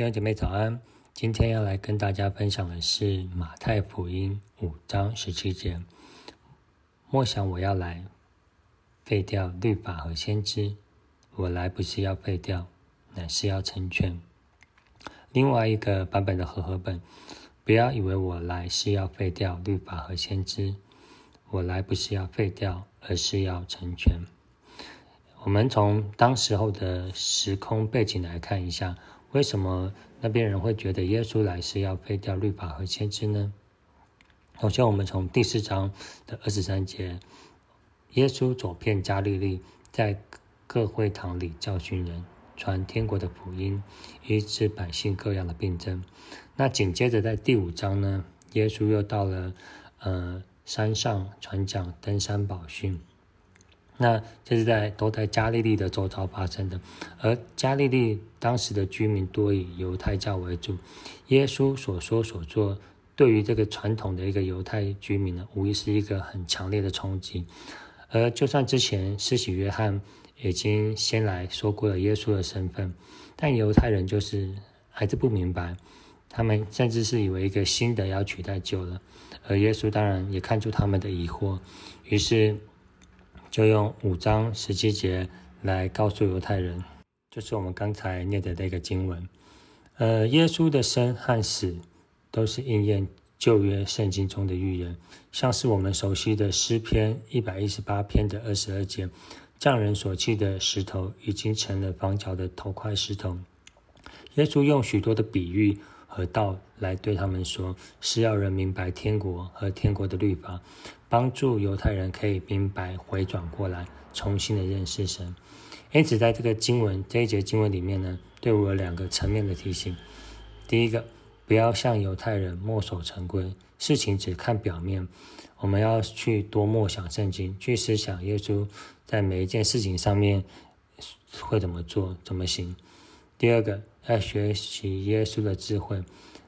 弟兄姐妹早安，今天要来跟大家分享的是马太福音五章十七节。莫想我要来废掉律法和先知，我来不是要废掉，乃是要成全。另外一个版本的和合本，不要以为我来是要废掉律法和先知，我来不是要废掉，而是要成全。我们从当时候的时空背景来看一下。为什么那边人会觉得耶稣来是要废掉律法和先知呢？首先，我们从第四章的二十三节，耶稣走遍加利利，在各会堂里教训人，传天国的福音，医治百姓各样的病症。那紧接着在第五章呢，耶稣又到了呃山上传讲，登山宝训。那这是在都在加利利的周遭发生的，而加利利当时的居民多以犹太教为主，耶稣所说所做，对于这个传统的一个犹太居民呢，无疑是一个很强烈的冲击。而就算之前施洗约翰已经先来说过了耶稣的身份，但犹太人就是还是不明白，他们甚至是以为一个新的要取代旧了，而耶稣当然也看出他们的疑惑，于是。就用五章十七节来告诉犹太人，就是我们刚才念的那个经文。呃，耶稣的生和死都是应验旧约圣经中的预言，像是我们熟悉的诗篇一百一十八篇的二十二节，匠人所砌的石头已经成了房角的头块石头。耶稣用许多的比喻。和道来对他们说，是要人明白天国和天国的律法，帮助犹太人可以明白回转过来，重新的认识神。因此，在这个经文这一节经文里面呢，对我有两个层面的提醒。第一个，不要像犹太人墨守成规，事情只看表面。我们要去多默想圣经，去思想耶稣在每一件事情上面会怎么做、怎么行。第二个。要学习耶稣的智慧。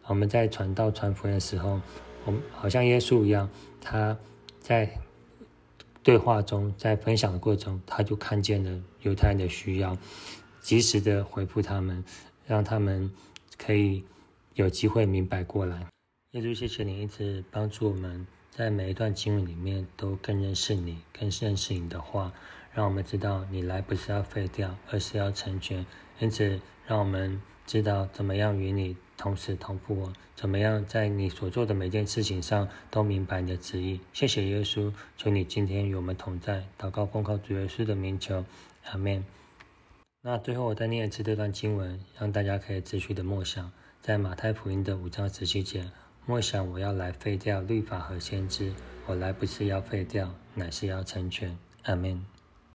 我们在传道传福音的时候，我们好像耶稣一样，他在对话中，在分享的过程中，他就看见了犹太人的需要，及时的回复他们，让他们可以有机会明白过来。耶稣，谢谢你一直帮助我们在每一段经文里面都更认识你，更认识你的话，让我们知道你来不是要废掉，而是要成全。因此，让我们。知道怎么样与你同时同步，怎么样在你所做的每件事情上都明白你的旨意。谢谢耶稣，求你今天与我们同在。祷告奉靠主耶稣的名求，阿门。那最后我再念一次这段经文，让大家可以持续的默想，在马太福音的五章十七节，默想我要来废掉律法和先知，我来不是要废掉，乃是要成全。阿门。